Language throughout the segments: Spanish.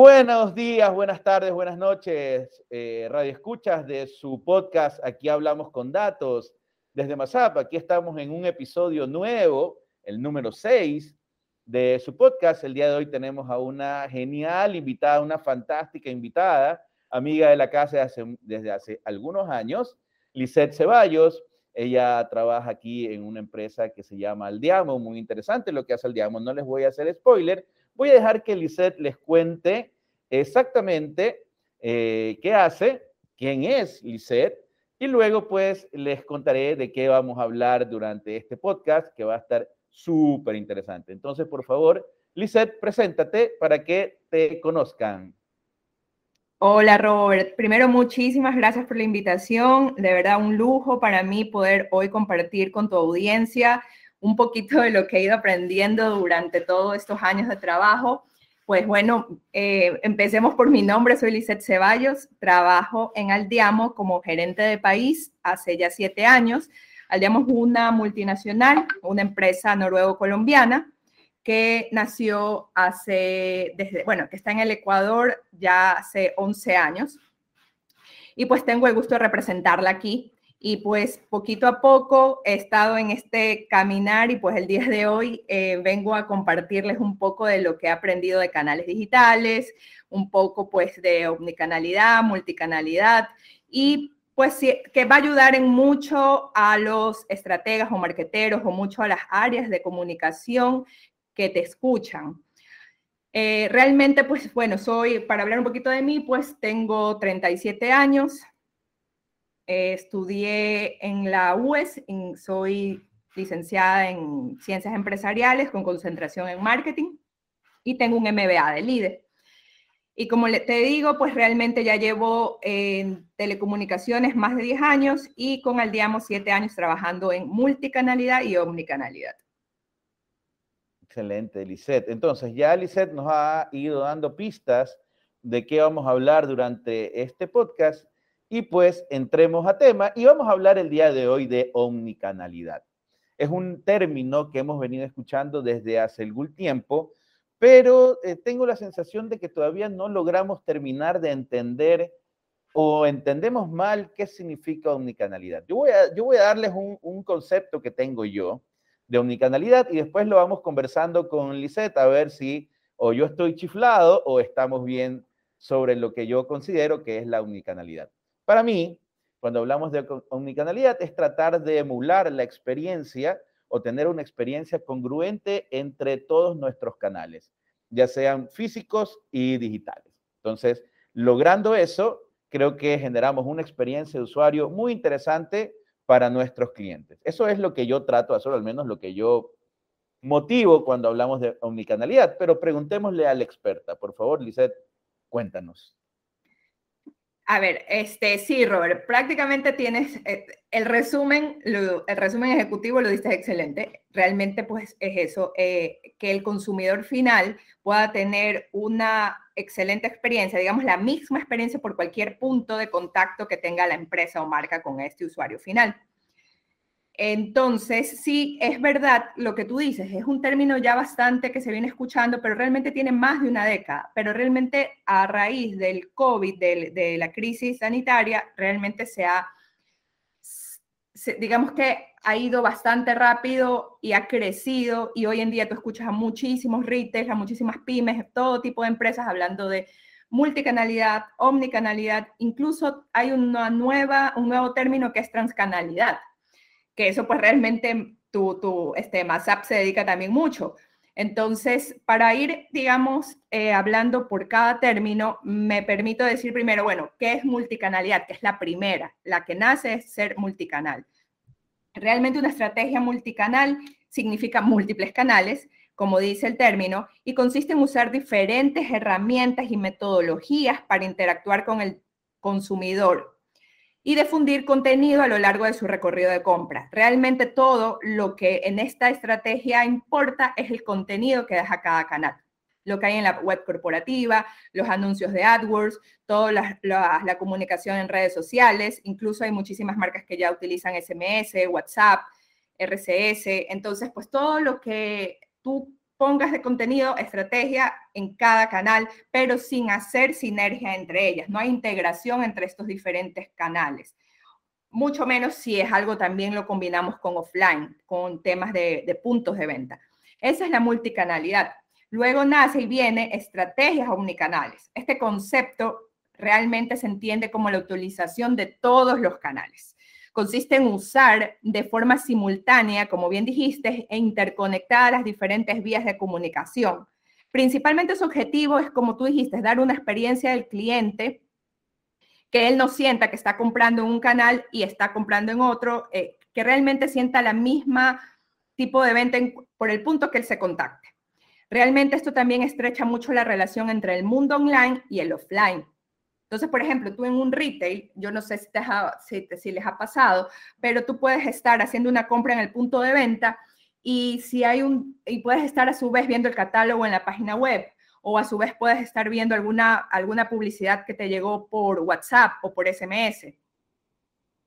Buenos días, buenas tardes, buenas noches, eh, Radio Escuchas de su podcast Aquí hablamos con datos desde Mazap. Aquí estamos en un episodio nuevo, el número 6 de su podcast. El día de hoy tenemos a una genial invitada, una fantástica invitada, amiga de la casa desde hace, algunos años, Lisette Ceballos. Ella trabaja aquí en una empresa que se llama Aldiamo, muy interesante lo que hace Aldiamo. No les voy a hacer spoiler, Voy a dejar que Lisette les cuente exactamente eh, qué hace, quién es Lisette, y luego pues les contaré de qué vamos a hablar durante este podcast, que va a estar súper interesante. Entonces, por favor, Lisette, preséntate para que te conozcan. Hola Robert, primero muchísimas gracias por la invitación, de verdad un lujo para mí poder hoy compartir con tu audiencia un poquito de lo que he ido aprendiendo durante todos estos años de trabajo. Pues bueno, eh, empecemos por mi nombre, soy Lisette Ceballos, trabajo en Aldiamo como gerente de país hace ya siete años. Aldiamo es una multinacional, una empresa noruego-colombiana que nació hace, desde, bueno, que está en el Ecuador ya hace 11 años. Y pues tengo el gusto de representarla aquí y pues poquito a poco he estado en este caminar y pues el día de hoy eh, vengo a compartirles un poco de lo que he aprendido de canales digitales, un poco pues de omnicanalidad, multicanalidad y pues que va a ayudar en mucho a los estrategas o marqueteros o mucho a las áreas de comunicación que te escuchan. Eh, realmente, pues bueno, soy, para hablar un poquito de mí, pues tengo 37 años, eh, estudié en la UES, soy licenciada en Ciencias Empresariales con concentración en Marketing y tengo un MBA de líder. Y como te digo, pues realmente ya llevo en telecomunicaciones más de 10 años y con Aldiamo 7 años trabajando en multicanalidad y omnicanalidad. Excelente, Lisette. Entonces, ya Lisette nos ha ido dando pistas de qué vamos a hablar durante este podcast y pues entremos a tema y vamos a hablar el día de hoy de omnicanalidad. Es un término que hemos venido escuchando desde hace algún tiempo, pero eh, tengo la sensación de que todavía no logramos terminar de entender o entendemos mal qué significa omnicanalidad. Yo voy a, yo darles un, un concepto que tengo yo de omnicanalidad y después lo vamos conversando con Lisette a ver si o yo estoy chiflado o estamos bien sobre lo que yo considero que es la omnicanalidad. Para mí, cuando hablamos de omnicanalidad, es tratar de emular la experiencia o tener una experiencia congruente entre todos nuestros canales, ya sean físicos y digitales. Entonces, logrando eso, creo que generamos una experiencia de usuario muy interesante para nuestros clientes. Eso es lo que yo trato de hacer, al menos lo que yo motivo cuando hablamos de omnicanalidad, pero preguntémosle a la experta. Por favor, Lisette, cuéntanos. A ver, este, sí, Robert, prácticamente tienes eh, el resumen, el resumen ejecutivo lo diste excelente. Realmente, pues es eso, eh, que el consumidor final pueda tener una excelente experiencia, digamos, la misma experiencia por cualquier punto de contacto que tenga la empresa o marca con este usuario final. Entonces, sí, es verdad lo que tú dices, es un término ya bastante que se viene escuchando, pero realmente tiene más de una década. Pero realmente a raíz del COVID, de, la crisis sanitaria, realmente se ha, digamos que ha ido bastante rápido y ha crecido y hoy en día tú escuchas a muchísimos retailers, a muchísimas pymes, todo tipo de empresas hablando de multicanalidad, omnicanalidad, incluso hay una nueva, un nuevo término que es transcanalidad que eso pues realmente tu, tu este, MASAP se dedica también mucho. Entonces, para ir, digamos, eh, hablando por cada término, me permito decir primero, bueno, ¿qué es multicanalidad? Que es la primera, la que nace es ser multicanal. Realmente una estrategia multicanal significa múltiples canales, como dice el término, y consiste en usar diferentes herramientas y metodologías para interactuar con el consumidor y difundir contenido a lo largo de su recorrido de compra. Realmente todo lo que en esta estrategia importa es el contenido que deja cada canal. Lo que hay en la web corporativa, los anuncios de AdWords, toda la, comunicación en redes sociales, incluso hay muchísimas marcas que ya utilizan SMS, WhatsApp, RCS. Entonces, pues todo lo que tú pongas de contenido, estrategia en cada canal, pero sin hacer sinergia entre ellas. No hay integración entre estos diferentes canales. Mucho menos si es algo también lo combinamos con offline, con temas de, puntos de venta. Esa es la multicanalidad. Luego nace y viene estrategias omnicanales. Este concepto realmente se entiende como la utilización de todos los canales consiste en usar de forma simultánea, como bien dijiste, e interconectar las diferentes vías de comunicación. Principalmente su objetivo es, como tú dijiste, dar una experiencia del cliente que él no sienta que está comprando en un canal y está comprando en otro, eh, que realmente sienta la misma tipo de venta por el punto que él se contacte. Realmente esto también estrecha mucho la relación entre el mundo online y el offline. Entonces, por ejemplo, tú en un retail, yo no sé si, si, les ha pasado, pero tú puedes estar haciendo una compra en el punto de venta y si hay un y puedes estar a su vez viendo el catálogo en la página web o a su vez puedes estar viendo alguna alguna publicidad que te llegó por WhatsApp o por SMS.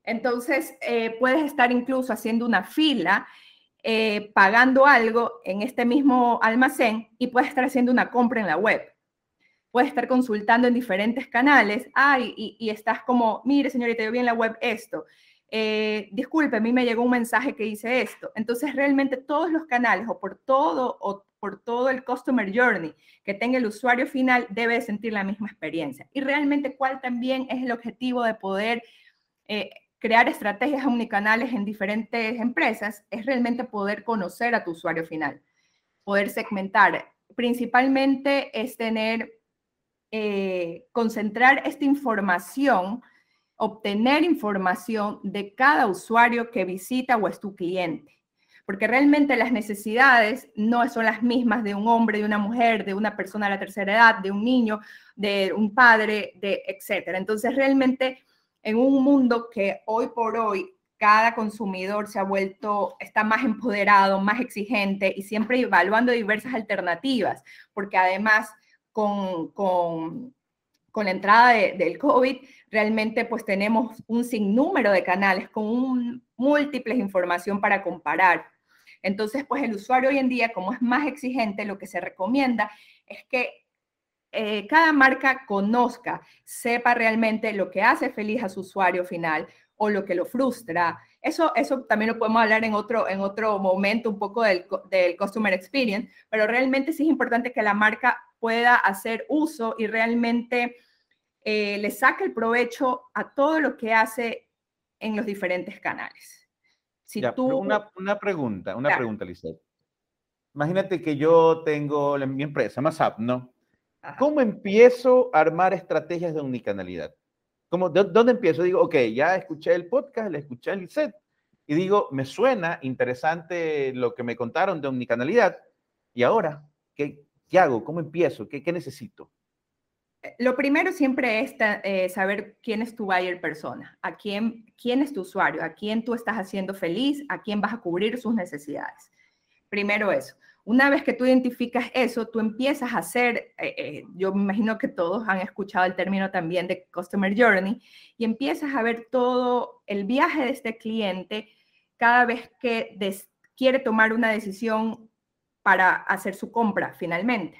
Entonces, eh, puedes estar incluso haciendo una fila, eh, pagando algo en este mismo almacén y puedes estar haciendo una compra en la web puedes estar consultando en diferentes canales, ay, y, estás como, mire señorita, yo vi en la web esto, eh, disculpe, a mí me llegó un mensaje que dice esto. Entonces, realmente todos los canales o por todo o por todo el customer journey que tenga el usuario final debe sentir la misma experiencia. Y realmente cuál también es el objetivo de poder eh, crear estrategias omnicanales en diferentes empresas, es realmente poder conocer a tu usuario final, poder segmentar. Principalmente es tener eh, concentrar esta información, obtener información de cada usuario que visita o es tu cliente. Porque realmente las necesidades no son las mismas de un hombre, de una mujer, de una persona de la tercera edad, de un niño, de un padre, de etcétera. Entonces, realmente en un mundo que hoy por hoy cada consumidor se ha vuelto, está más empoderado, más exigente y siempre evaluando diversas alternativas, porque además con, con, con la entrada del COVID, realmente pues tenemos un sinnúmero de canales con un, múltiples información para comparar. Entonces, pues el usuario hoy en día, como es más exigente, lo que se recomienda es que eh, cada marca conozca, sepa realmente lo que hace feliz a su usuario final o lo que lo frustra. Eso, eso también lo podemos hablar en otro, en otro momento, un poco del, del customer experience, pero realmente sí es importante que la marca pueda hacer uso y realmente eh, le saque el provecho a todo lo que hace en los diferentes canales. Si tú... una, pregunta, una pregunta, Lizeth. Imagínate que yo tengo mi empresa, Masap, ¿no? ¿Cómo empiezo a armar estrategias de unicanalidad? ¿Cómo, de, ¿Dónde empiezo? Digo, ok, ya escuché el podcast, le escuché a Lizeth y digo, me suena interesante lo que me contaron de omnicanalidad. ¿Y ahora qué, ¿Qué hago? ¿Cómo empiezo? ¿Qué, necesito? Eh, lo primero siempre es eh, saber quién es tu buyer persona, a quién, quién es tu usuario, a quién tú estás haciendo feliz, a quién vas a cubrir sus necesidades. Primero eso. Una vez que tú identificas eso, tú empiezas a hacer, eh, yo me imagino que todos han escuchado el término también de Customer Journey, y empiezas a ver todo el viaje de este cliente cada vez que quiere tomar una decisión para hacer su compra finalmente.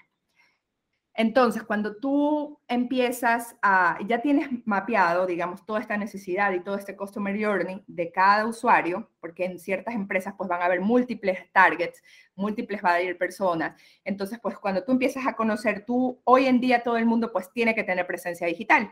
Entonces, cuando tú empiezas a, ya tienes mapeado, digamos, toda esta necesidad y todo este customer journey de cada usuario, porque en ciertas empresas pues van a haber múltiples targets, múltiples buyer personas. Entonces, pues cuando tú empiezas a conocer tú, hoy en día todo el mundo pues tiene que tener presencia digital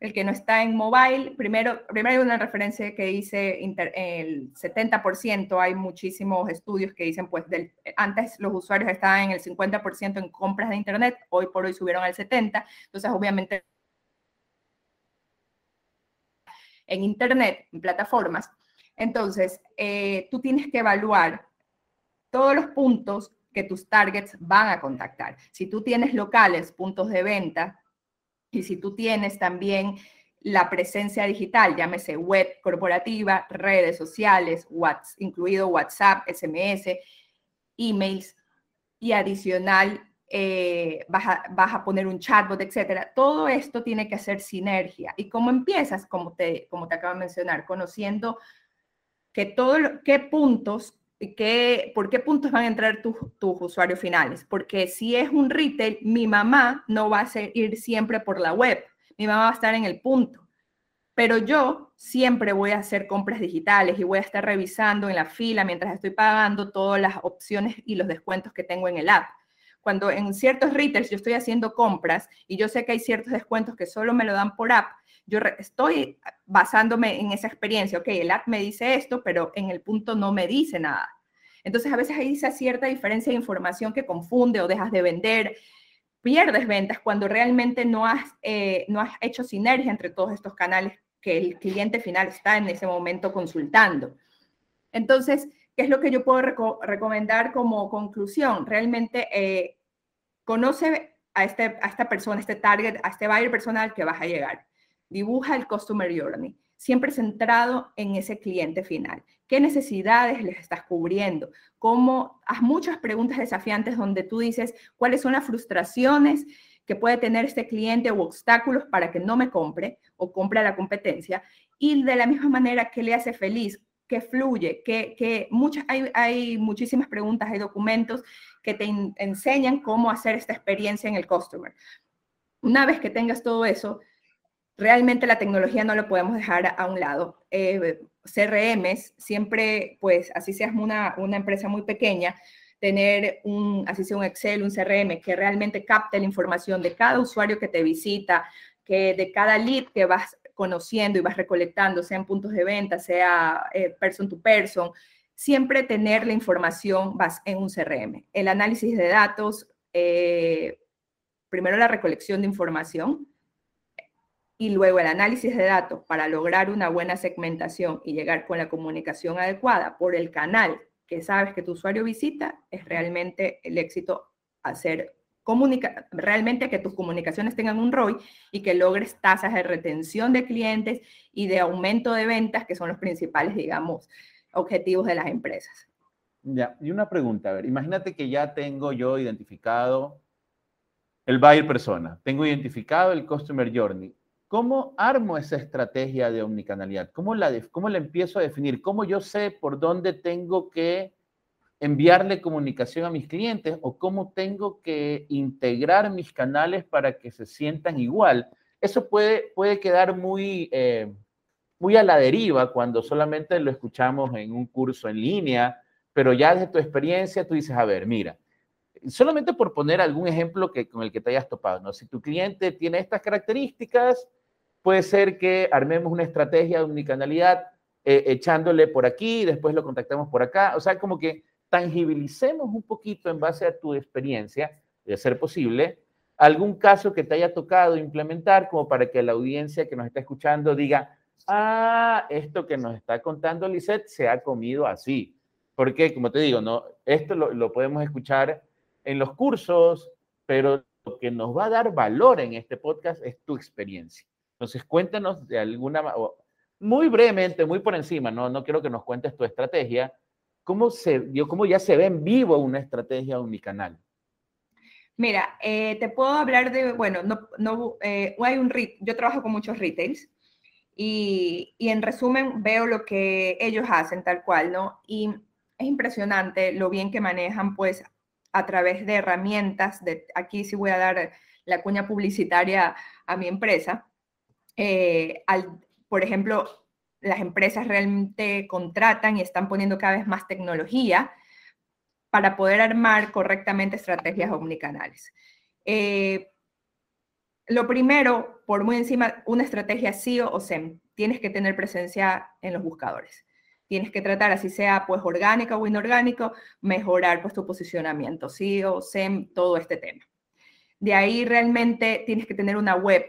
el que no está en mobile, primero, primero hay una referencia que dice el 70%, hay muchísimos estudios que dicen, pues del, antes los usuarios estaban en el 50% en compras de Internet, hoy por hoy subieron al 70%, entonces obviamente en Internet, en plataformas, entonces eh, tú tienes que evaluar todos los puntos que tus targets van a contactar. Si tú tienes locales, puntos de venta, y si tú tienes también la presencia digital, llámese web corporativa, redes sociales, incluido WhatsApp, SMS, emails, y adicional eh, vas, a, vas, a, poner un chatbot, etcétera. Todo esto tiene que hacer sinergia. ¿Y cómo empiezas? Como te, como te acabo de mencionar, conociendo que todo, qué puntos ¿qué, ¿por qué puntos van a entrar tus, usuarios finales? Porque si es un retail, mi mamá no va a ir siempre por la web, mi mamá va a estar en el punto pero yo siempre voy a hacer compras digitales y voy a estar revisando en la fila mientras estoy pagando todas las opciones y los descuentos que tengo en el app. Cuando en ciertos retailers yo estoy haciendo compras y yo sé que hay ciertos descuentos que solo me lo dan por app, yo estoy basándome en esa experiencia. Ok, el app me dice esto, pero en el punto no me dice nada. Entonces, a veces hay esa cierta diferencia de información que confunde o dejas de vender, pierdes ventas cuando realmente no has, eh, no has hecho sinergia entre todos estos canales que el cliente final está en ese momento consultando. Entonces, ¿qué es lo que yo puedo recomendar como conclusión? Realmente eh, conoce a, este, a esta persona, a este target, a este buyer personal que vas a llegar. Dibuja el customer journey, siempre centrado en ese cliente final. ¿Qué necesidades les estás cubriendo? ¿Cómo? Haz muchas preguntas desafiantes donde tú dices cuáles son las frustraciones que puede tener este cliente o obstáculos para que no me compre o compre a la competencia. Y de la misma manera, ¿qué le hace feliz? ¿Qué fluye? Que, que muchas, hay, hay muchísimas preguntas, hay documentos que te enseñan cómo hacer esta experiencia en el customer. Una vez que tengas todo eso, realmente la tecnología no lo podemos dejar a un lado. Eh, CRMs, siempre, pues así seas una, una empresa muy pequeña, tener un, así sea un Excel, un CRM, que realmente capte la información de cada usuario que te visita, que de cada lead que vas conociendo y vas recolectando, sea en puntos de venta, sea eh, person to person, siempre tener la información vas en un CRM. El análisis de datos, eh, primero la recolección de información y luego el análisis de datos para lograr una buena segmentación y llegar con la comunicación adecuada por el canal que sabes que tu usuario visita, es realmente el éxito hacer comunica realmente que tus comunicaciones tengan un ROI y que logres tasas de retención de clientes y de aumento de ventas, que son los principales, digamos, objetivos de las empresas. Ya, y una pregunta, a ver, imagínate que ya tengo yo identificado el buyer persona, tengo identificado el customer journey. ¿Cómo armo esa estrategia de omnicanalidad? ¿Cómo la, ¿Cómo la empiezo a definir? ¿Cómo yo sé por dónde tengo que enviarle comunicación a mis clientes o cómo tengo que integrar mis canales para que se sientan igual? Eso puede, puede quedar muy, eh, muy a la deriva cuando solamente lo escuchamos en un curso en línea, pero ya desde tu experiencia tú dices, a ver, mira, solamente por poner algún ejemplo que, con el que te hayas topado, ¿no? Si tu cliente tiene estas características, puede ser que armemos una estrategia de omnicanalidad eh, echándole por aquí, después lo contactamos por acá, o sea, como que tangibilicemos un poquito en base a tu experiencia, de ser posible, algún caso que te haya tocado implementar como para que la audiencia que nos está escuchando diga, ah, esto que nos está contando Lisette se ha comido así. Porque, como te digo, no, esto lo, lo podemos escuchar en los cursos, pero lo que nos va a dar valor en este podcast es tu experiencia. Entonces, cuéntanos de alguna muy brevemente, muy por encima, no, no quiero que nos cuentes tu estrategia, ¿cómo, se, yo, cómo ya se ve en vivo una estrategia canal Mira, eh, te puedo hablar de, bueno, no, no eh, hay un, yo trabajo con muchos retails y, y, en resumen veo lo que ellos hacen tal cual, ¿no? Y es impresionante lo bien que manejan, pues, a través de herramientas, de, aquí sí voy a dar la cuña publicitaria a mi empresa, eh, por ejemplo, las empresas realmente contratan y están poniendo cada vez más tecnología para poder armar correctamente estrategias omnicanales. Eh, lo primero, por muy encima, una estrategia SEO o SEM, tienes que tener presencia en los buscadores tienes que tratar, así sea pues orgánica o inorgánico, mejorar pues tu posicionamiento, sí o SEM, todo este tema. De ahí realmente tienes que tener una web.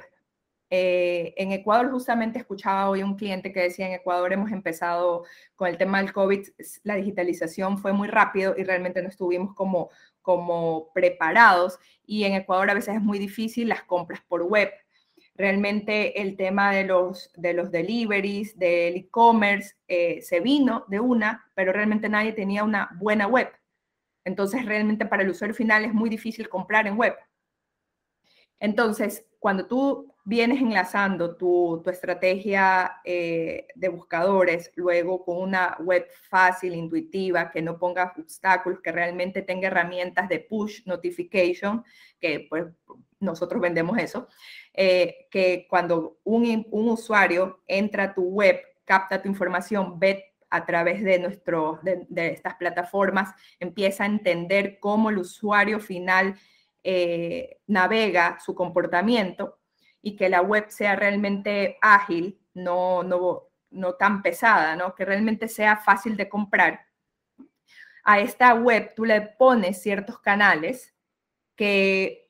Eh, en Ecuador justamente escuchaba hoy un cliente que decía, en Ecuador hemos empezado con el tema del COVID, la digitalización fue muy rápido y realmente no estuvimos como, como preparados y en Ecuador a veces es muy difícil las compras por web Realmente el tema de los, de los deliveries, del e-commerce, eh, se vino de una, pero realmente nadie tenía una buena web. Entonces, realmente para el usuario final es muy difícil comprar en web. Entonces, cuando tú vienes enlazando tu, estrategia eh, de buscadores, luego con una web fácil, intuitiva, que no ponga obstáculos, que realmente tenga herramientas de push notification, que pues nosotros vendemos eso, eh, que cuando un, usuario entra a tu web, capta tu información, ve a través de, de, estas plataformas, empieza a entender cómo el usuario final eh, navega su comportamiento y que la web sea realmente ágil, no, no, no tan pesada, ¿no? que realmente sea fácil de comprar. A esta web tú le pones ciertos canales que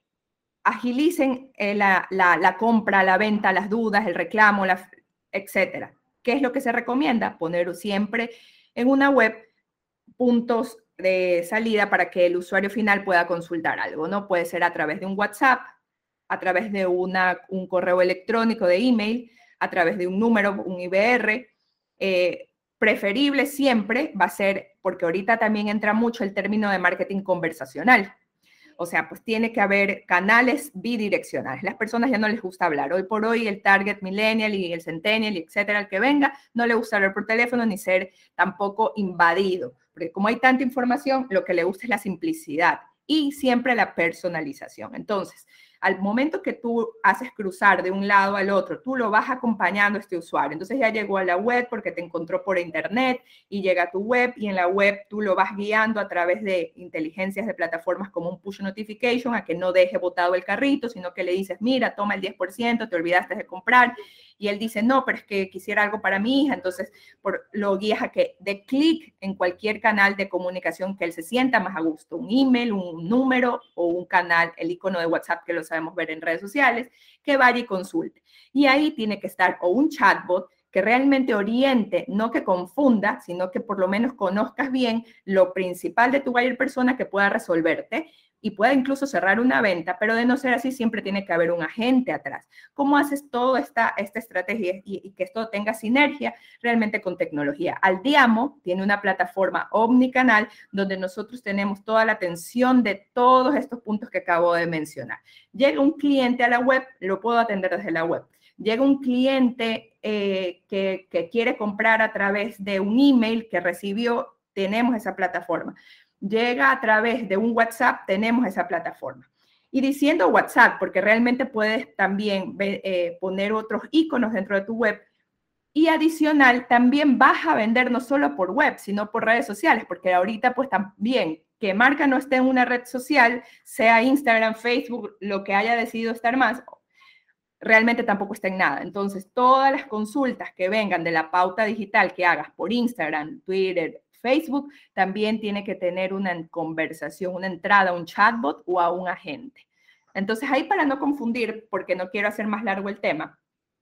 agilicen eh, la, la, compra, la venta, las dudas, el reclamo, la, etcétera. ¿Qué es lo que se recomienda? Poner siempre en una web puntos de salida para que el usuario final pueda consultar algo, ¿no? Puede ser a través de un WhatsApp, a través de una, un correo electrónico de email, a través de un número, un IBR. Eh, preferible siempre va a ser, porque ahorita también entra mucho el término de marketing conversacional. O sea, pues tiene que haber canales bidireccionales. Las personas ya no les gusta hablar. Hoy por hoy el target millennial y el centennial etcétera, el que venga, no le gusta hablar por teléfono ni ser tampoco invadido. Porque como hay tanta información, lo que le gusta es la simplicidad y siempre la personalización. Entonces, al momento que tú haces cruzar de un lado al otro, tú lo vas acompañando a este usuario. Entonces ya llegó a la web porque te encontró por internet y llega a tu web y en la web tú lo vas guiando a través de inteligencias de plataformas como un push notification a que no deje botado el carrito, sino que le dices, mira, toma el 10%, te olvidaste de comprar y él dice, no, pero es que quisiera algo para mi hija, entonces por, lo guías a que de clic en cualquier canal de comunicación que él se sienta más a gusto, un email, un número o un canal, el icono de WhatsApp que lo sabemos ver en redes sociales, que vaya y consulte. Y ahí tiene que estar o un chatbot que realmente oriente, no que confunda, sino que por lo menos conozcas bien lo principal de tu buyer persona que pueda resolverte y pueda incluso cerrar una venta, pero de no ser así, siempre tiene que haber un agente atrás. ¿Cómo haces toda esta, esta estrategia y, que esto tenga sinergia realmente con tecnología? Aldiamo tiene una plataforma omnicanal donde nosotros tenemos toda la atención de todos estos puntos que acabo de mencionar. Llega un cliente a la web, lo puedo atender desde la web. Llega un cliente eh, que, que quiere comprar a través de un email que recibió, tenemos esa plataforma llega a través de un WhatsApp, tenemos esa plataforma. Y diciendo WhatsApp, porque realmente puedes también eh, poner otros iconos dentro de tu web. Y adicional, también vas a vender no solo por web, sino por redes sociales, porque ahorita pues también que marca no esté en una red social, sea Instagram, Facebook, lo que haya decidido estar más, realmente tampoco está en nada. Entonces, todas las consultas que vengan de la pauta digital que hagas por Instagram, Twitter, Facebook también tiene que tener una conversación, una entrada un chatbot o a un agente. Entonces ahí para no confundir, porque no quiero hacer más largo el tema,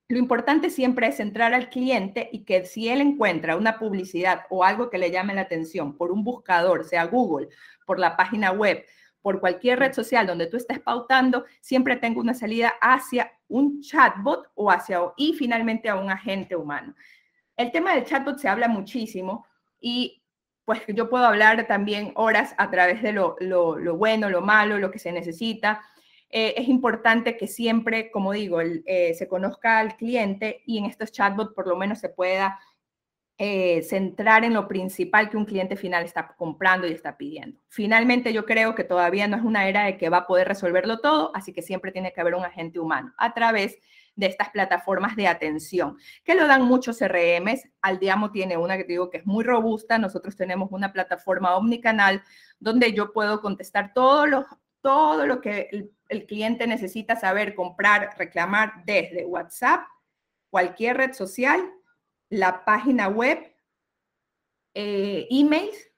lo importante siempre es entrar al cliente y que si él encuentra una publicidad o algo que le llame la atención por un buscador, sea Google, por la página web, por cualquier red social donde tú estés pautando, siempre tenga una salida hacia un chatbot o hacia y finalmente a un agente humano. El tema del chatbot se habla muchísimo y pues yo puedo hablar también horas a través de lo, bueno, lo malo, lo que se necesita. Eh, es importante que siempre, como digo, eh, se conozca al cliente y en estos chatbots por lo menos se pueda eh, centrar en lo principal que un cliente final está comprando y está pidiendo. Finalmente, yo creo que todavía no es una era de que va a poder resolverlo todo, así que siempre tiene que haber un agente humano a través de estas plataformas de atención, que lo dan muchos CRMs. Aldiamo tiene una que digo que es muy robusta. Nosotros tenemos una plataforma omnicanal donde yo puedo contestar todo lo, todo lo que el, cliente necesita saber, comprar, reclamar desde WhatsApp, cualquier red social, la página web, eh, emails,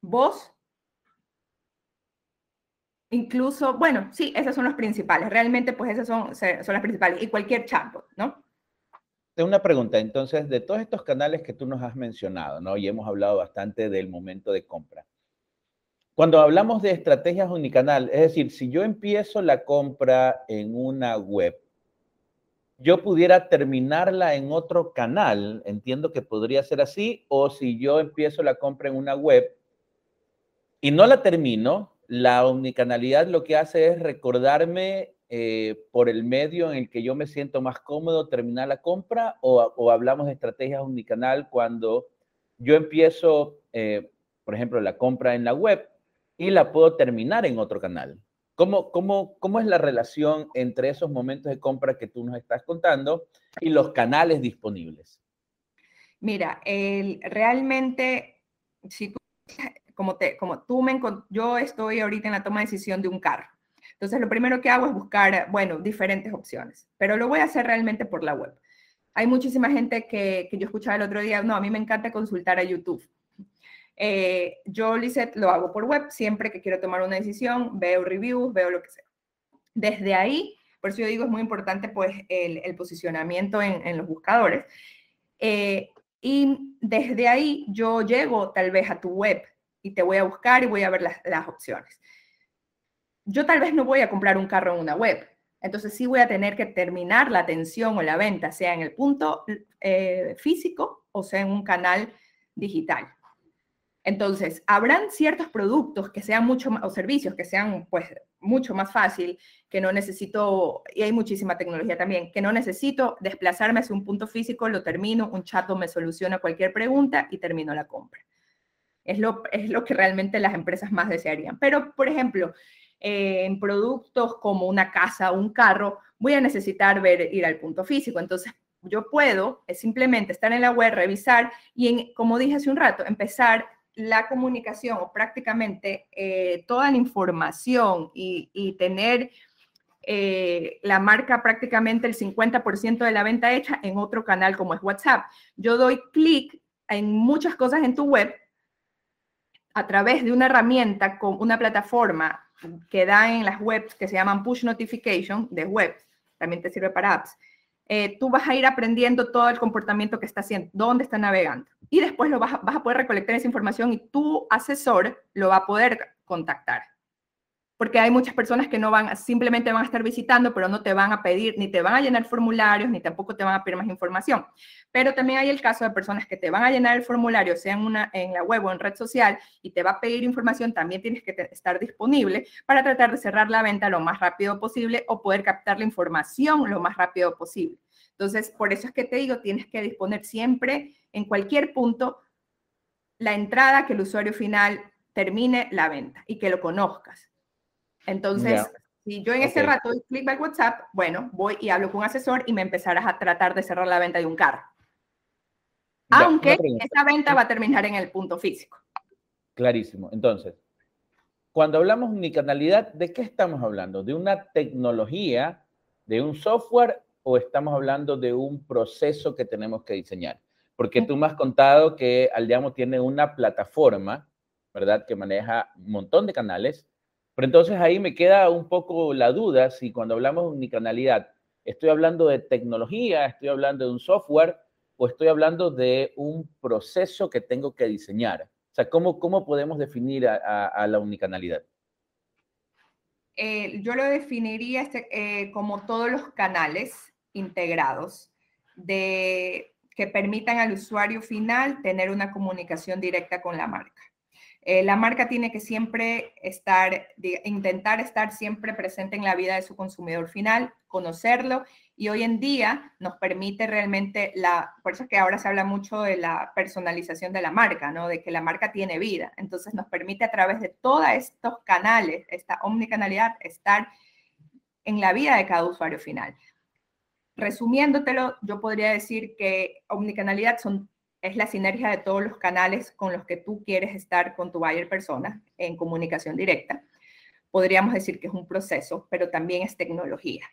voz Incluso, bueno, sí, esas son las principales. Realmente, pues esas son, son las principales. Y cualquier chatbot, ¿no? Una pregunta, entonces, de todos estos canales que tú nos has mencionado, ¿no? Y hemos hablado bastante del momento de compra. Cuando hablamos de estrategias unicanal, es decir, si yo empiezo la compra en una web, yo pudiera terminarla en otro canal, entiendo que podría ser así, o si yo empiezo la compra en una web y no la termino, la omnicanalidad lo que hace es recordarme eh, por el medio en el que yo me siento más cómodo terminar la compra o, hablamos de estrategias unicanal cuando yo empiezo, eh, por ejemplo, la compra en la web y la puedo terminar en otro canal? ¿Cómo, cómo, cómo es la relación entre esos momentos de compra que tú nos estás contando y los canales disponibles? Mira, el, realmente, si tú, como, te, como tú me, yo estoy ahorita en la toma de decisión de un carro. Entonces, lo primero que hago es buscar, bueno, diferentes opciones, pero lo voy a hacer realmente por la web. Hay muchísima gente que, que yo escuchaba el otro día, no, a mí me encanta consultar a YouTube. Eh, yo, Lizeth, lo hago por web, siempre que quiero tomar una decisión, veo reviews, veo lo que sea. Desde ahí, por eso yo digo, es muy importante pues el, posicionamiento en, los buscadores. Eh, y desde ahí yo llego tal vez a tu web y te voy a buscar y voy a ver las, opciones. Yo tal vez no voy a comprar un carro en una web, entonces sí voy a tener que terminar la atención o la venta, sea en el punto eh, físico o sea en un canal digital. Entonces, habrán ciertos productos que sean mucho más, o servicios que sean pues mucho más fácil, que no necesito, y hay muchísima tecnología también, que no necesito desplazarme hacia un punto físico, lo termino, un chato me soluciona cualquier pregunta y termino la compra. Es lo, es lo que realmente las empresas más desearían. Pero, por ejemplo, en productos como una casa o un carro, voy a necesitar ver, ir al punto físico. Entonces, yo puedo simplemente estar en la web, revisar y, como dije hace un rato, empezar la comunicación o prácticamente eh, toda la información y, tener eh, la marca prácticamente el 50% de la venta hecha en otro canal como es WhatsApp. Yo doy clic en muchas cosas en tu web a través de una herramienta con una plataforma que da en las webs que se llaman push notification de web, también te sirve para apps. Eh, tú vas a ir aprendiendo todo el comportamiento que está haciendo, dónde está navegando. Y después lo vas a, poder recolectar esa información y tu asesor lo va a poder contactar. Porque hay muchas personas que no van, simplemente van a estar visitando, pero no te van a pedir, ni te van a llenar formularios, ni tampoco te van a pedir más información. Pero también hay el caso de personas que te van a llenar el formulario, sea en, una, en la web o en red social, y te va a pedir información, también tienes que estar disponible para tratar de cerrar la venta lo más rápido posible o poder captar la información lo más rápido posible. Entonces, por eso es que te digo, tienes que disponer siempre en cualquier punto la entrada que el usuario final termine la venta y que lo conozcas. Entonces, si yo en ese rato doy clic al WhatsApp, bueno, voy y hablo con un asesor y me empezarás a tratar de cerrar la venta de un carro. Aunque esa venta va a terminar en el punto físico. Clarísimo. Entonces, cuando hablamos de unicanalidad, ¿de qué estamos hablando? ¿De una tecnología, de un software o estamos hablando de un proceso que tenemos que diseñar? Porque tú me has contado que Aldeamo tiene una plataforma, ¿verdad? Que maneja un montón de canales. Pero entonces ahí me queda un poco la duda si cuando hablamos de unicanalidad, estoy hablando de tecnología, estoy hablando de un software o estoy hablando de un proceso que tengo que diseñar. O sea, ¿cómo, cómo podemos definir a, la unicanalidad? Eh, yo lo definiría este, eh, como todos los canales integrados de, que permitan al usuario final tener una comunicación directa con la marca. Eh, la marca tiene que siempre estar, intentar estar siempre presente en la vida de su consumidor final, conocerlo y hoy en día nos permite realmente la, por eso que ahora se habla mucho de la personalización de la marca, ¿no? De que la marca tiene vida. Entonces nos permite a través de todos estos canales, esta omnicanalidad, estar en la vida de cada usuario final. Resumiéndotelo, yo podría decir que omnicanalidad son, es la sinergia de todos los canales con los que tú quieres estar con tu buyer persona en comunicación directa. Podríamos decir que es un proceso, pero también es tecnología.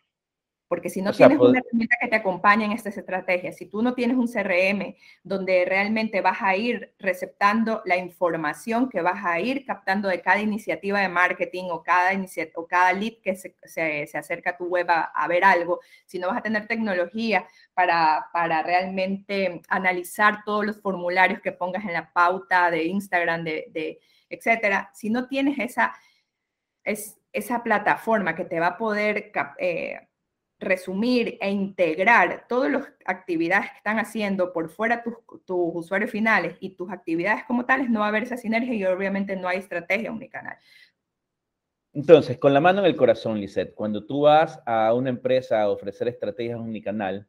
Porque si no tienes una herramienta que te acompañe en estas estrategias, si tú no tienes un CRM donde realmente vas a ir receptando la información que vas a ir captando de cada iniciativa de marketing o cada, o cada lead que se, se, acerca a tu web a, ver algo, si no vas a tener tecnología para, para realmente analizar todos los formularios que pongas en la pauta de Instagram, de, de etcétera, si no tienes esa, es, esa plataforma que te va a poder... Eh, resumir e integrar todas las actividades que están haciendo por fuera tus, tus usuarios finales y tus actividades como tales, no va a haber esa sinergia y obviamente no hay estrategia unicanal. Entonces, con la mano en el corazón, Lisette, cuando tú vas a una empresa a ofrecer estrategias unicanal,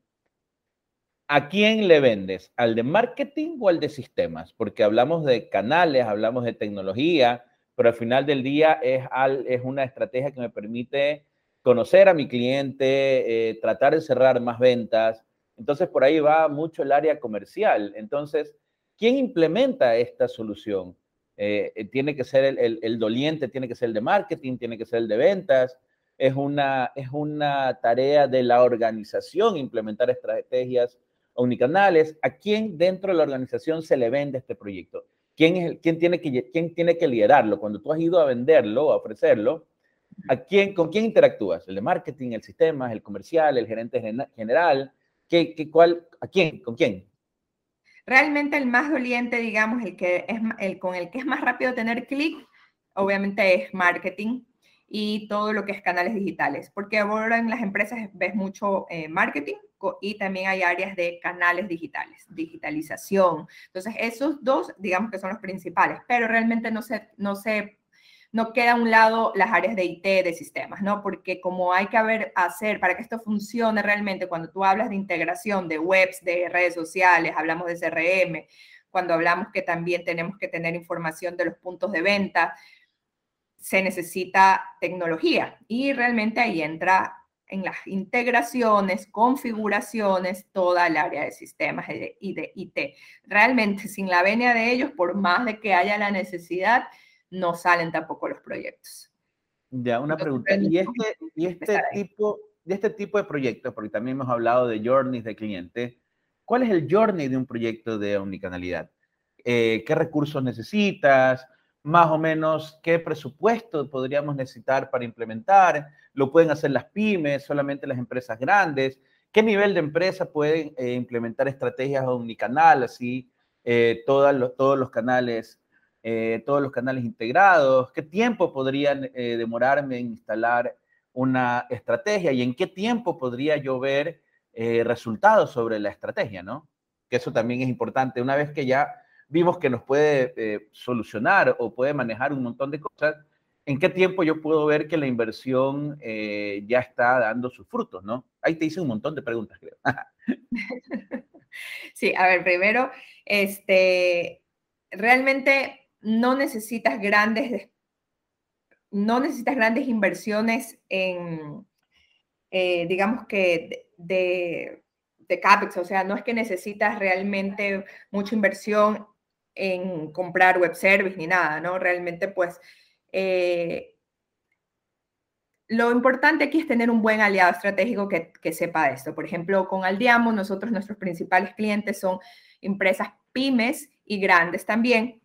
¿a quién le vendes? ¿Al de marketing o al de sistemas? Porque hablamos de canales, hablamos de tecnología, pero al final del día es, es una estrategia que me permite conocer a mi cliente, eh, tratar de cerrar más ventas. Entonces, por ahí va mucho el área comercial. Entonces, ¿quién implementa esta solución? Eh, eh, tiene que ser el, doliente, tiene que ser el de marketing, tiene que ser el de ventas. Es una, es una tarea de la organización implementar estrategias omnicanales. ¿A quién dentro de la organización se le vende este proyecto? ¿Quién, es el, quién, tiene que, quién tiene que liderarlo? Cuando tú has ido a venderlo, a ofrecerlo, ¿a quién, ¿con quién interactúas? ¿El de marketing, el sistema, el comercial, el gerente general? ¿Qué, qué, cuál, ¿A quién? ¿Con quién? Realmente el más doliente, digamos, el, que es, el con el que es más rápido tener clic, obviamente es marketing y todo lo que es canales digitales, porque ahora en las empresas ves mucho eh, marketing y también hay áreas de canales digitales, digitalización. Entonces, esos dos, digamos que son los principales, pero realmente no se, no se no queda a un lado las áreas de IT, de sistemas, ¿no? Porque como hay que haber, hacer para que esto funcione realmente, cuando tú hablas de integración de webs, de redes sociales, hablamos de CRM, cuando hablamos que también tenemos que tener información de los puntos de venta, se necesita tecnología y realmente ahí entra en las integraciones, configuraciones, toda el área de sistemas y de IT. Realmente sin la venia de ellos, por más de que haya la necesidad, no salen tampoco los proyectos. Ya, una pregunta. ¿Y este, y este tipo, de este tipo de proyectos, porque también hemos hablado de journeys de cliente, ¿cuál es el journey de un proyecto de omnicanalidad? Eh, ¿Qué recursos necesitas? Más o menos, ¿qué presupuesto podríamos necesitar para implementar? ¿Lo pueden hacer las pymes, solamente las empresas grandes? ¿Qué nivel de empresa pueden eh, implementar estrategias omnicanal, así eh, todos los canales eh, todos los canales integrados, qué tiempo podrían eh, demorarme en instalar una estrategia y en qué tiempo podría yo ver eh, resultados sobre la estrategia, ¿no? Que eso también es importante. Una vez que ya vimos que nos puede solucionar o puede manejar un montón de cosas, ¿en qué tiempo yo puedo ver que la inversión ya está dando sus frutos, ¿no? Ahí te hice un montón de preguntas, creo. sí, a ver, primero, este, realmente no necesitas grandes, no necesitas grandes inversiones en, eh, digamos que, de, de, CAPEX, o sea, no es que necesitas realmente mucha inversión en comprar web service ni nada, ¿no? Realmente, pues, eh, lo importante aquí es tener un buen aliado estratégico que, que, sepa esto. Por ejemplo, con Aldiamo, nosotros, nuestros principales clientes son empresas pymes y grandes también,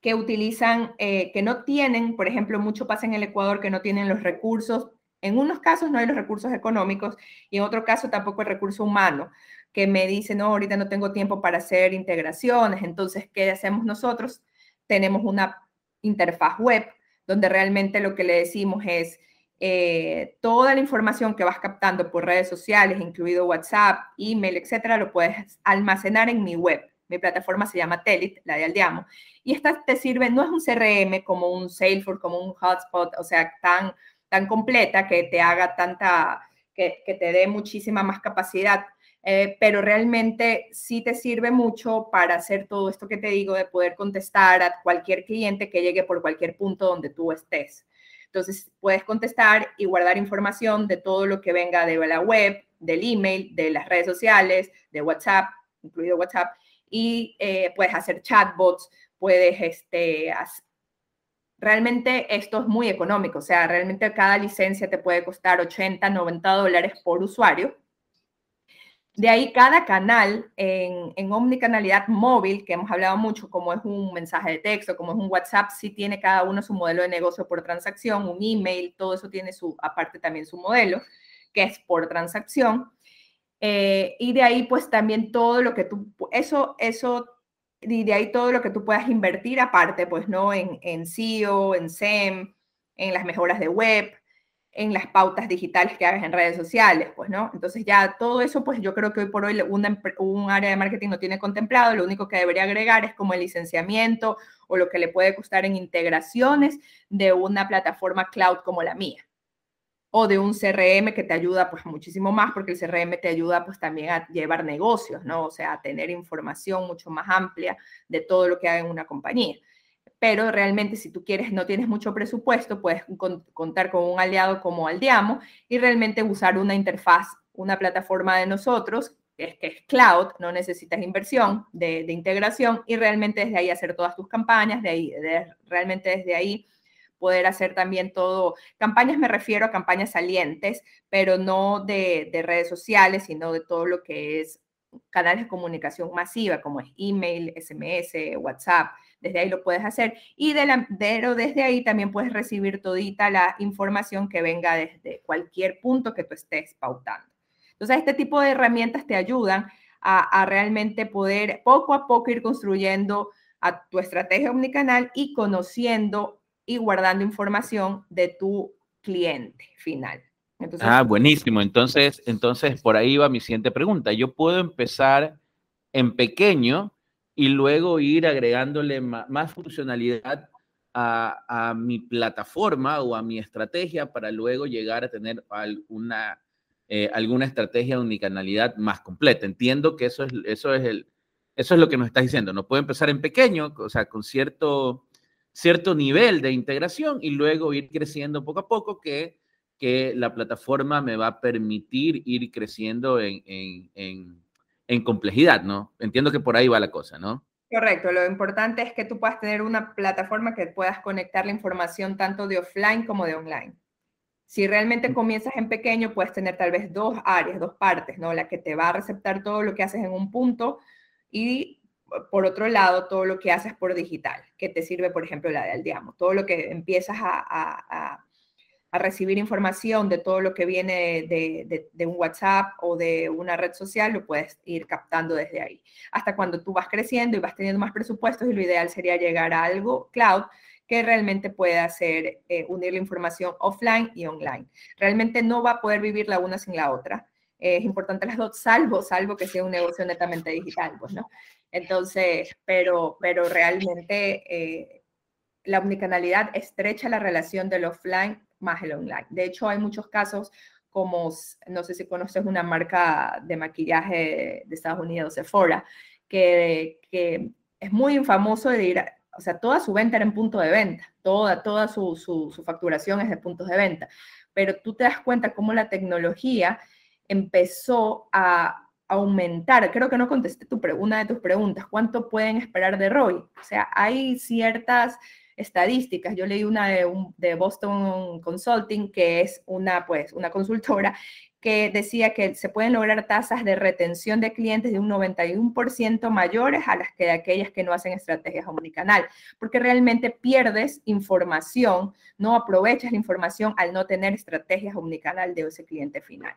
que utilizan, eh, que no tienen, por ejemplo, mucho pasa en el Ecuador, que no tienen los recursos. En unos casos no hay los recursos económicos y en otro caso tampoco el recurso humano, que me dicen, no, ahorita no tengo tiempo para hacer integraciones. Entonces, ¿qué hacemos nosotros? Tenemos una interfaz web donde realmente lo que le decimos es eh, toda la información que vas captando por redes sociales, incluido WhatsApp, email, etcétera, lo puedes almacenar en mi web. Mi plataforma se llama Telit, la de Aldeamo. Y esta te sirve, no es un CRM como un Salesforce, como un Hotspot, o sea, tan, tan completa que te haga tanta, que, que te dé muchísima más capacidad. Eh, pero realmente sí te sirve mucho para hacer todo esto que te digo, de poder contestar a cualquier cliente que llegue por cualquier punto donde tú estés. Entonces, puedes contestar y guardar información de todo lo que venga de la web, del email, de las redes sociales, de WhatsApp, incluido WhatsApp, y eh, puedes hacer chatbots, puedes, este, realmente esto es muy económico, o sea, realmente cada licencia te puede costar 80, 90 dólares por usuario. De ahí cada canal en, en, omnicanalidad móvil, que hemos hablado mucho, como es un mensaje de texto, como es un WhatsApp, sí tiene cada uno su modelo de negocio por transacción, un email, todo eso tiene su, aparte también su modelo, que es por transacción. Eh, y de ahí, pues también todo lo que tú, eso, eso, y de ahí todo lo que tú puedas invertir aparte, pues, ¿no? En, en SEO, en SEM, en las mejoras de web, en las pautas digitales que hagas en redes sociales, pues, ¿no? Entonces ya todo eso, pues yo creo que hoy por hoy un área de marketing no tiene contemplado, lo único que debería agregar es como el licenciamiento o lo que le puede costar en integraciones de una plataforma cloud como la mía o de un CRM que te ayuda pues muchísimo más porque el CRM te ayuda pues también a llevar negocios, ¿no? O sea, a tener información mucho más amplia de todo lo que hay en una compañía pero realmente si tú quieres, no tienes mucho presupuesto, puedes contar con un aliado como Aldiamo y realmente usar una interfaz, una plataforma de nosotros, que es cloud, no necesitas inversión de, integración y realmente desde ahí hacer todas tus campañas, de ahí, realmente desde ahí poder hacer también todo, campañas me refiero a campañas salientes, pero no de, de redes sociales, sino de todo lo que es canales de comunicación masiva, como es email, SMS, WhatsApp, desde ahí lo puedes hacer. Y de la, pero desde ahí también puedes recibir todita la información que venga desde cualquier punto que tú estés pautando. Entonces, este tipo de herramientas te ayudan a, realmente poder poco a poco ir construyendo a tu estrategia omnicanal y conociendo y guardando información de tu cliente final. ah, buenísimo. Entonces, entonces, por ahí va mi siguiente pregunta. Yo puedo empezar en pequeño y luego ir agregándole más, funcionalidad a, mi plataforma o a mi estrategia para luego llegar a tener alguna, eh, alguna estrategia de unicanalidad más completa. Entiendo que eso es, eso, es el, eso es lo que nos estás diciendo. No puedo empezar en pequeño, o sea, con cierto, cierto nivel de integración y luego ir creciendo poco a poco que, que la plataforma me va a permitir ir creciendo en, en en complejidad, ¿no? Entiendo que por ahí va la cosa, ¿no? Correcto, lo importante es que tú puedas tener una plataforma que puedas conectar la información tanto de offline como de online. Si realmente mm. comienzas en pequeño, puedes tener tal vez dos áreas, dos partes, ¿no? La que te va a receptar todo lo que haces en un punto y por otro lado, todo lo que haces por digital, que te sirve, por ejemplo, la de Aldiamo. Todo lo que empiezas a a recibir información de todo lo que viene de, un WhatsApp o de una red social, lo puedes ir captando desde ahí. Hasta cuando tú vas creciendo y vas teniendo más presupuestos y lo ideal sería llegar a algo cloud que realmente pueda hacer eh, unir la información offline y online. Realmente no va a poder vivir la una sin la otra. es importante las dos, salvo, salvo que sea un negocio netamente digital, pues, ¿no? Entonces, pero, pero realmente eh, la omnicanalidad estrecha la relación del offline más el online. De hecho, hay muchos casos como, no sé si conoces una marca de maquillaje de Estados Unidos, Sephora, que, que es muy famoso de ir, o sea, toda su venta era en punto de venta, toda, toda su, su, su facturación es de puntos de venta, pero tú te das cuenta cómo la tecnología empezó a aumentar, creo que no contesté tu una de tus preguntas, ¿cuánto pueden esperar de ROI? O sea, hay ciertas estadísticas. Yo leí una de, de Boston Consulting, que es una, pues, una consultora que decía que se pueden lograr tasas de retención de clientes de un 91% mayores a las que de aquellas que no hacen estrategias omnicanal, porque realmente pierdes información, no aprovechas la información al no tener estrategias omnicanal de ese cliente final.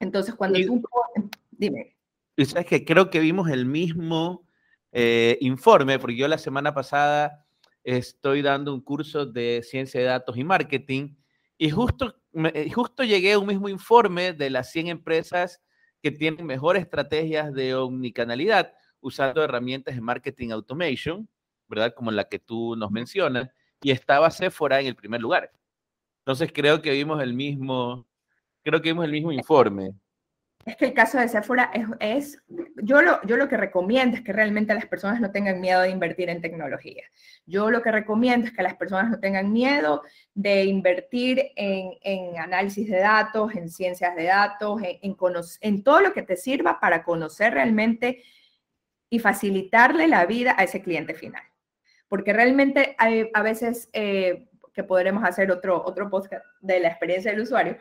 Entonces, cuando tú... Dime. Sabes que creo que vimos el mismo eh, informe, porque yo la semana pasada estoy dando un curso de ciencia de datos y marketing y justo, eh, justo llegué a un mismo informe de las 100 empresas que tienen mejores estrategias de omnicanalidad usando herramientas de marketing automation, ¿verdad? Como la que tú nos mencionas, y estaba Sephora en el primer lugar. Entonces creo que vimos el mismo, creo que vimos el mismo informe. Es que el caso de Sephora es, yo, lo, yo lo que recomiendo es que realmente las personas no tengan miedo de invertir en tecnología. Yo lo que recomiendo es que las personas no tengan miedo de invertir en, en análisis de datos, en ciencias de datos, en, en, todo lo que te sirva para conocer realmente y facilitarle la vida a ese cliente final. Porque realmente hay, a veces eh, que podremos hacer otro, otro podcast de la experiencia del usuario,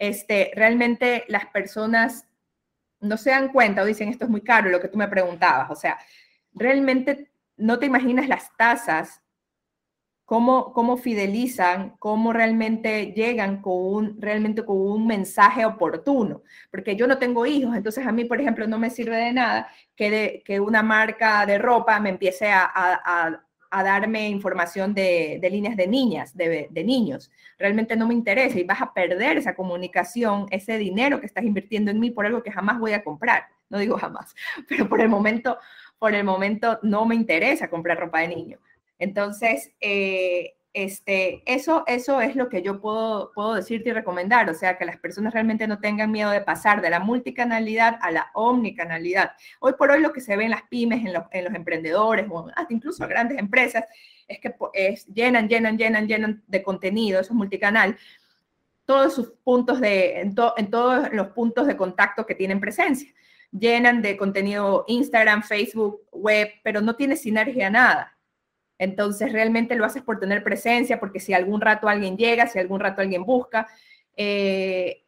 este, realmente las personas no se dan cuenta o dicen esto es muy caro, lo que tú me preguntabas. O sea, realmente no te imaginas las tasas, cómo, cómo fidelizan, cómo realmente llegan con un, realmente con un mensaje oportuno. Porque yo no tengo hijos, entonces a mí, por ejemplo, no me sirve de nada que, de, que una marca de ropa me empiece a, a a darme información de, líneas de niñas, de, de, niños. Realmente no me interesa y vas a perder esa comunicación, ese dinero que estás invirtiendo en mí por algo que jamás voy a comprar. No digo jamás, pero por el momento, por el momento no me interesa comprar ropa de niño. Entonces, eh, este, eso, eso es lo que yo puedo, puedo decirte y recomendar, o sea, que las personas realmente no tengan miedo de pasar de la multicanalidad a la omnicanalidad. Hoy por hoy lo que se ve en las pymes, en los, en los emprendedores hasta incluso grandes empresas, es que es, llenan, llenan, llenan, llenan de contenido, eso es multicanal, todos sus puntos de, en, en todos los puntos de contacto que tienen presencia. Llenan de contenido Instagram, Facebook, web, pero no tiene sinergia nada. Entonces, realmente lo haces por tener presencia, porque si algún rato alguien llega, si algún rato alguien busca, eh,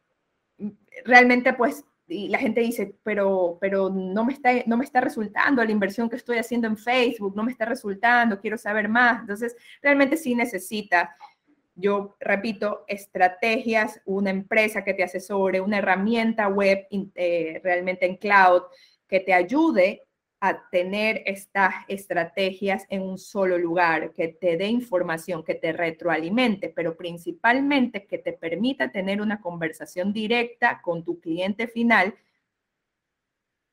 realmente pues y la gente dice, pero, pero no, me está, no me está resultando la inversión que estoy haciendo en Facebook, no me está resultando, quiero saber más. Entonces, realmente sí necesita, yo repito, estrategias, una empresa que te asesore, una herramienta web eh, realmente en cloud que te ayude a tener estas estrategias en un solo lugar, que te dé información, que te retroalimente, pero principalmente que te permita tener una conversación directa con tu cliente final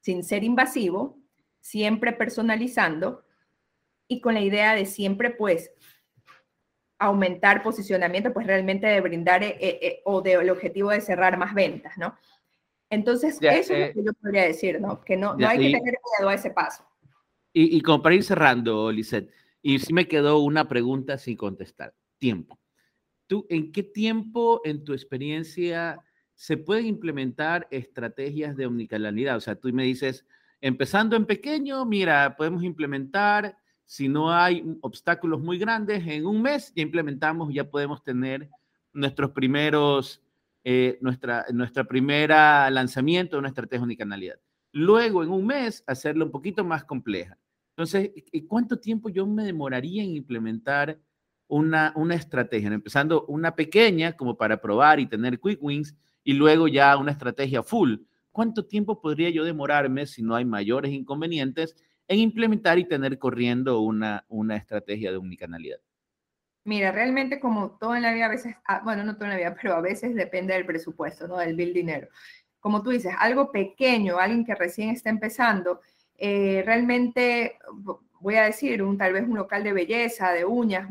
sin ser invasivo, siempre personalizando y con la idea de siempre pues aumentar posicionamiento, pues realmente de brindar eh, eh, o del objetivo de cerrar más ventas, ¿no? Entonces, eso es lo que yo podría decir, ¿no? Que no, no hay que tener miedo a ese paso. Y, y como para ir cerrando, Lisette, y sí me quedó una pregunta sin contestar. Tiempo. ¿Tú en qué tiempo, en tu experiencia, se pueden implementar estrategias de omnicanalidad? O sea, tú me dices, empezando en pequeño, mira, podemos implementar, si no hay obstáculos muy grandes, en un mes ya implementamos, ya podemos tener nuestros primeros eh, nuestra, nuestra primera lanzamiento de una estrategia unicanalidad. Luego, en un mes, hacerlo un poquito más compleja. Entonces, ¿cuánto tiempo yo me demoraría en implementar una, una estrategia? Empezando una pequeña como para probar y tener quick wins y luego ya una estrategia full. ¿Cuánto tiempo podría yo demorarme si no hay mayores inconvenientes en implementar y tener corriendo una, una estrategia de unicanalidad? Mira, realmente como todo en la vida, a veces, ah, bueno, no todo en la vida, pero a veces depende del presupuesto, ¿no? Del bill dinero. Como tú dices, algo pequeño, alguien que recién está empezando, eh, realmente, voy a decir, un, tal vez un local de belleza, de uñas,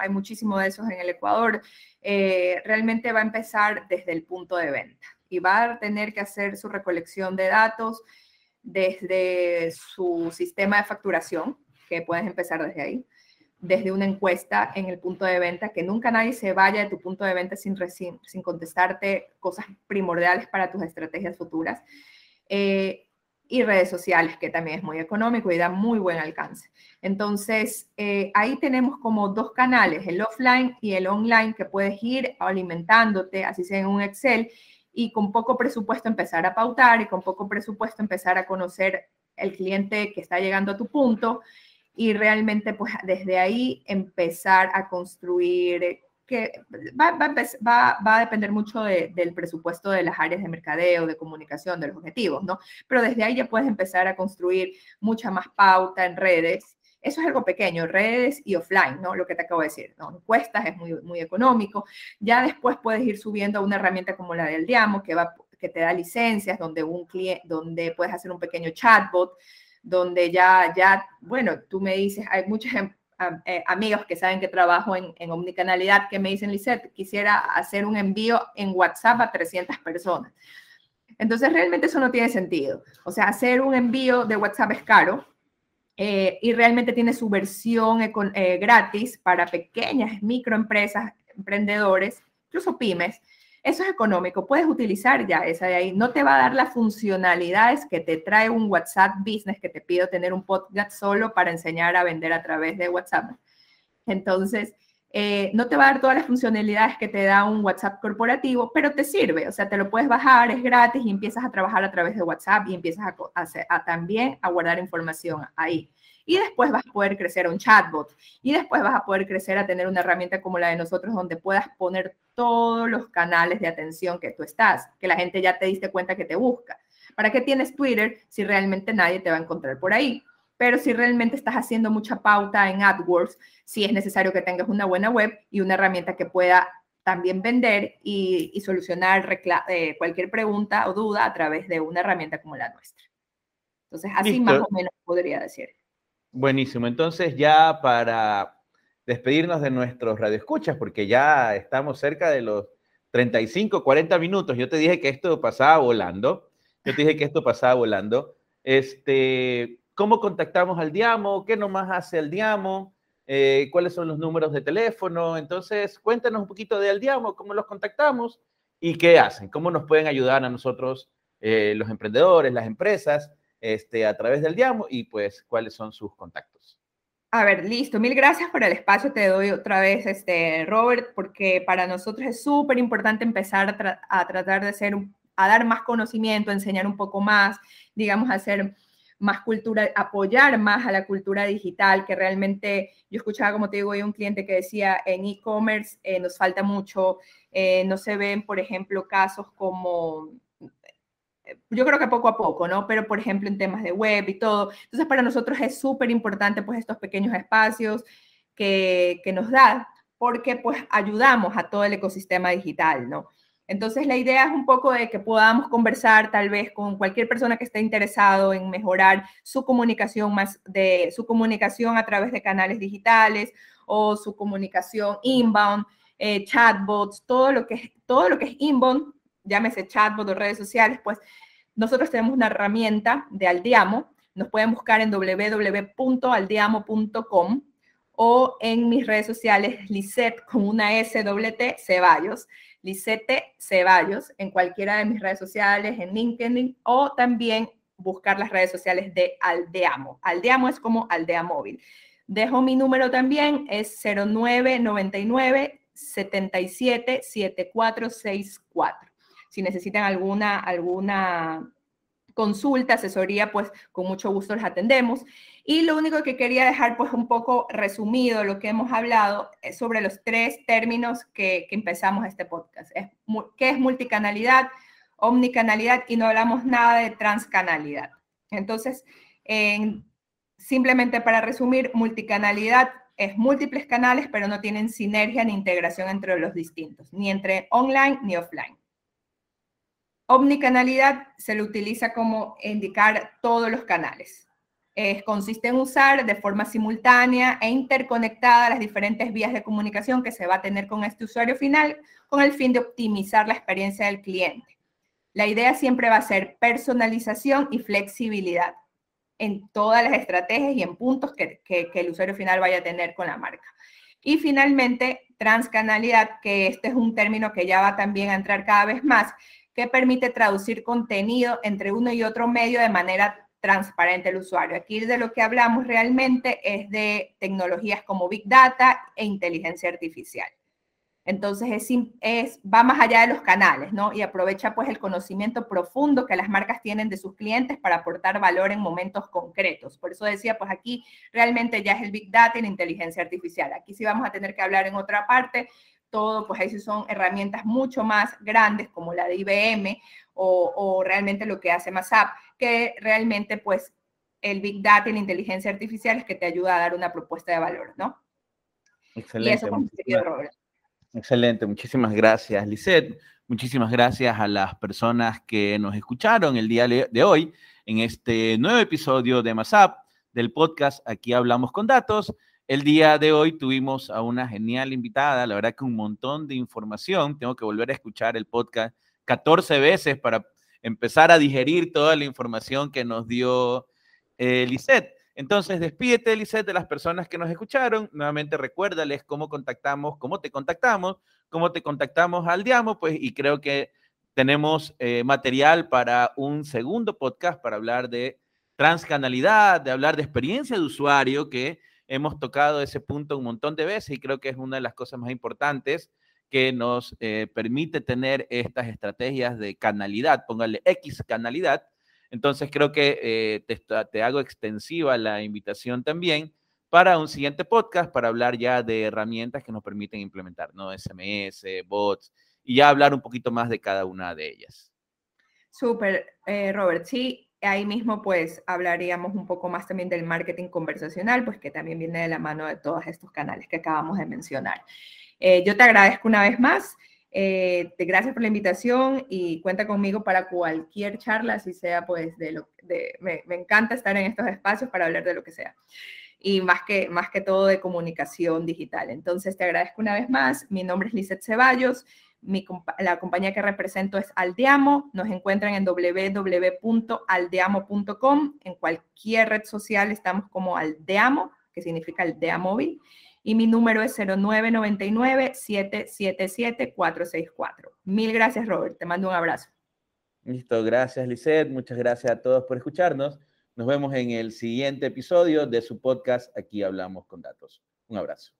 hay muchísimo de esos en el Ecuador, eh, realmente va a empezar desde el punto de venta y va a tener que hacer su recolección de datos desde su sistema de facturación, que puedes empezar desde ahí desde una encuesta en el punto de venta, que nunca nadie se vaya de tu punto de venta sin, sin, contestarte cosas primordiales para tus estrategias futuras. Eh, y redes sociales, que también es muy económico y da muy buen alcance. Entonces, eh, ahí tenemos como dos canales, el offline y el online, que puedes ir alimentándote, así sea en un Excel, y con poco presupuesto empezar a pautar y con poco presupuesto empezar a conocer el cliente que está llegando a tu punto y realmente pues desde ahí empezar a construir que va, va, va, a depender mucho del presupuesto de las áreas de mercadeo, de comunicación, de los objetivos, ¿no? Pero desde ahí ya puedes empezar a construir mucha más pauta en redes. Eso es algo pequeño, redes y offline, ¿no? Lo que te acabo de decir, ¿no? Encuestas es muy, muy económico. Ya después puedes ir subiendo a una herramienta como la del Diamo, que, va, que te da licencias, donde, un cliente, donde puedes hacer un pequeño chatbot, donde ya, ya, bueno, tú me dices, hay muchos em, eh, amigos que saben que trabajo en, en omnicanalidad que me dicen, Lisette, quisiera hacer un envío en WhatsApp a 300 personas. Entonces, realmente eso no tiene sentido. O sea, hacer un envío de WhatsApp es caro eh, y realmente tiene su versión eh, gratis para pequeñas microempresas, emprendedores, incluso pymes, eso es económico, puedes utilizar ya esa de ahí. No te va a dar las funcionalidades que te trae un WhatsApp Business que te pido tener un podcast solo para enseñar a vender a través de WhatsApp. Entonces, eh, no te va a dar todas las funcionalidades que te da un WhatsApp corporativo, pero te sirve. O sea, te lo puedes bajar, es gratis y empiezas a trabajar a través de WhatsApp y empiezas a también a guardar información ahí y después vas a poder crecer a un chatbot y después vas a poder crecer a tener una herramienta como la de nosotros donde puedas poner todos los canales de atención que tú estás, que la gente ya te diste cuenta que te busca. ¿Para qué tienes Twitter si realmente nadie te va a encontrar por ahí? pero si realmente estás haciendo mucha pauta en AdWords, sí es necesario que tengas una buena web y una herramienta que pueda también vender y, solucionar eh, cualquier pregunta o duda a través de una herramienta como la nuestra. Entonces, así más o menos podría decir. Buenísimo. Entonces, ya para despedirnos de nuestros radioescuchas, porque ya estamos cerca de los 35, 40 minutos. Yo te dije que esto pasaba volando. Yo te dije que esto pasaba volando. Este, ¿Cómo contactamos al Diamo? ¿Qué nomás hace el Diamo? Eh, ¿Cuáles son los números de teléfono? Entonces, cuéntanos un poquito de Aldiamo, cómo los contactamos y qué hacen, cómo nos pueden ayudar a nosotros, eh, los emprendedores, las empresas, este, a través del Diamo y pues cuáles son sus contactos. A ver, listo. Mil gracias por el espacio. Te doy otra vez, este, Robert, porque para nosotros es súper importante empezar a, tratar de ser, a dar más conocimiento, enseñar un poco más, digamos, hacer más cultura, apoyar más a la cultura digital, que realmente yo escuchaba, como te digo, hay un cliente que decía, en e-commerce eh, nos falta mucho, eh, no se ven, por ejemplo, casos como, yo creo que poco a poco, ¿no? Pero, por ejemplo, en temas de web y todo. Entonces, para nosotros es súper importante, pues, estos pequeños espacios que, que nos da, porque, pues, ayudamos a todo el ecosistema digital, ¿no? Entonces, la idea es un poco de que podamos conversar tal vez con cualquier persona que esté interesado en mejorar su comunicación más de su comunicación a través de canales digitales o su comunicación inbound, eh, chatbots, todo lo que todo lo que es inbound, llámese chatbot o redes sociales, pues nosotros tenemos una herramienta de Aldiamo. Nos pueden buscar en www.aldiamo.com o en mis redes sociales, Lisette con una S T Ceballos. Lisette Ceballos en cualquiera de mis redes sociales, en LinkedIn o también buscar las redes sociales de Aldeamo. Aldeamo es como Aldea Móvil. Dejo mi número también, es 0999 77 7464. Si necesitan alguna, alguna consulta, asesoría, pues con mucho gusto les atendemos. Y lo único que quería dejar pues un poco resumido lo que hemos hablado es sobre los tres términos que, empezamos este podcast. Es, ¿Qué es multicanalidad? Omnicanalidad y no hablamos nada de transcanalidad. Entonces, simplemente para resumir, multicanalidad es múltiples canales, pero no tienen sinergia ni integración entre los distintos, ni entre online ni offline. Omnicanalidad se le utiliza como indicar todos los canales. consiste en usar de forma simultánea e interconectada las diferentes vías de comunicación que se va a tener con este usuario final con el fin de optimizar la experiencia del cliente. La idea siempre va a ser personalización y flexibilidad en todas las estrategias y en puntos que, que el usuario final vaya a tener con la marca. Y finalmente, transcanalidad, que este es un término que ya va también a entrar cada vez más, que permite traducir contenido entre uno y otro medio de manera transparente al usuario. Aquí de lo que hablamos realmente es de tecnologías como Big Data e inteligencia artificial. Entonces, es, es, va más allá de los canales, ¿no? Y aprovecha pues el conocimiento profundo que las marcas tienen de sus clientes para aportar valor en momentos concretos. Por eso decía, pues aquí realmente ya es el Big Data y la inteligencia artificial. Aquí sí vamos a tener que hablar en otra parte todo, pues ahí sí son herramientas mucho más grandes como la de IBM o, realmente lo que hace MASAP, que realmente pues el Big Data y la inteligencia artificial es que te ayuda a dar una propuesta de valor, ¿no? Excelente. Excelente, muchísimas gracias, Lisette. Muchísimas gracias a las personas que nos escucharon el día de hoy en este nuevo episodio de MASAP del podcast Aquí hablamos con datos. El día de hoy tuvimos a una genial invitada, la verdad que un montón de información. Tengo que volver a escuchar el podcast 14 veces para empezar a digerir toda la información que nos dio eh. Entonces, despídete, Lisette, de las personas que nos escucharon. Nuevamente, recuérdales cómo contactamos, cómo te contactamos, cómo te contactamos al Diamo, pues, y creo que tenemos eh, material para un segundo podcast para hablar de transcanalidad, de hablar de experiencia de usuario, que hemos tocado ese punto un montón de veces y creo que es una de las cosas más importantes que nos eh, permite tener estas estrategias de canalidad, póngale X canalidad. Entonces creo que eh, te, hago extensiva la invitación también para un siguiente podcast para hablar ya de herramientas que nos permiten implementar, ¿no? SMS, bots, y ya hablar un poquito más de cada una de ellas. Súper, eh, Robert. Sí, ahí mismo pues hablaríamos un poco más también del marketing conversacional, pues que también viene de la mano de todos estos canales que acabamos de mencionar. Eh, yo te agradezco una vez más. Eh, gracias por la invitación y cuenta conmigo para cualquier charla, si sea pues de lo de, me, me, encanta estar en estos espacios para hablar de lo que sea. Y más que, más que todo de comunicación digital. Entonces te agradezco una vez más. Mi nombre es Lizeth Ceballos. Mi, la compañía que represento es Aldeamo. Nos encuentran en www.aldeamo.com. En cualquier red social estamos como Aldeamo, que significa Aldea Móvil y mi número es 0999-777-464. Mil gracias, Robert. Te mando un abrazo. Listo, gracias, Lisette. Muchas gracias a todos por escucharnos. Nos vemos en el siguiente episodio de su podcast Aquí Hablamos con Datos. Un abrazo.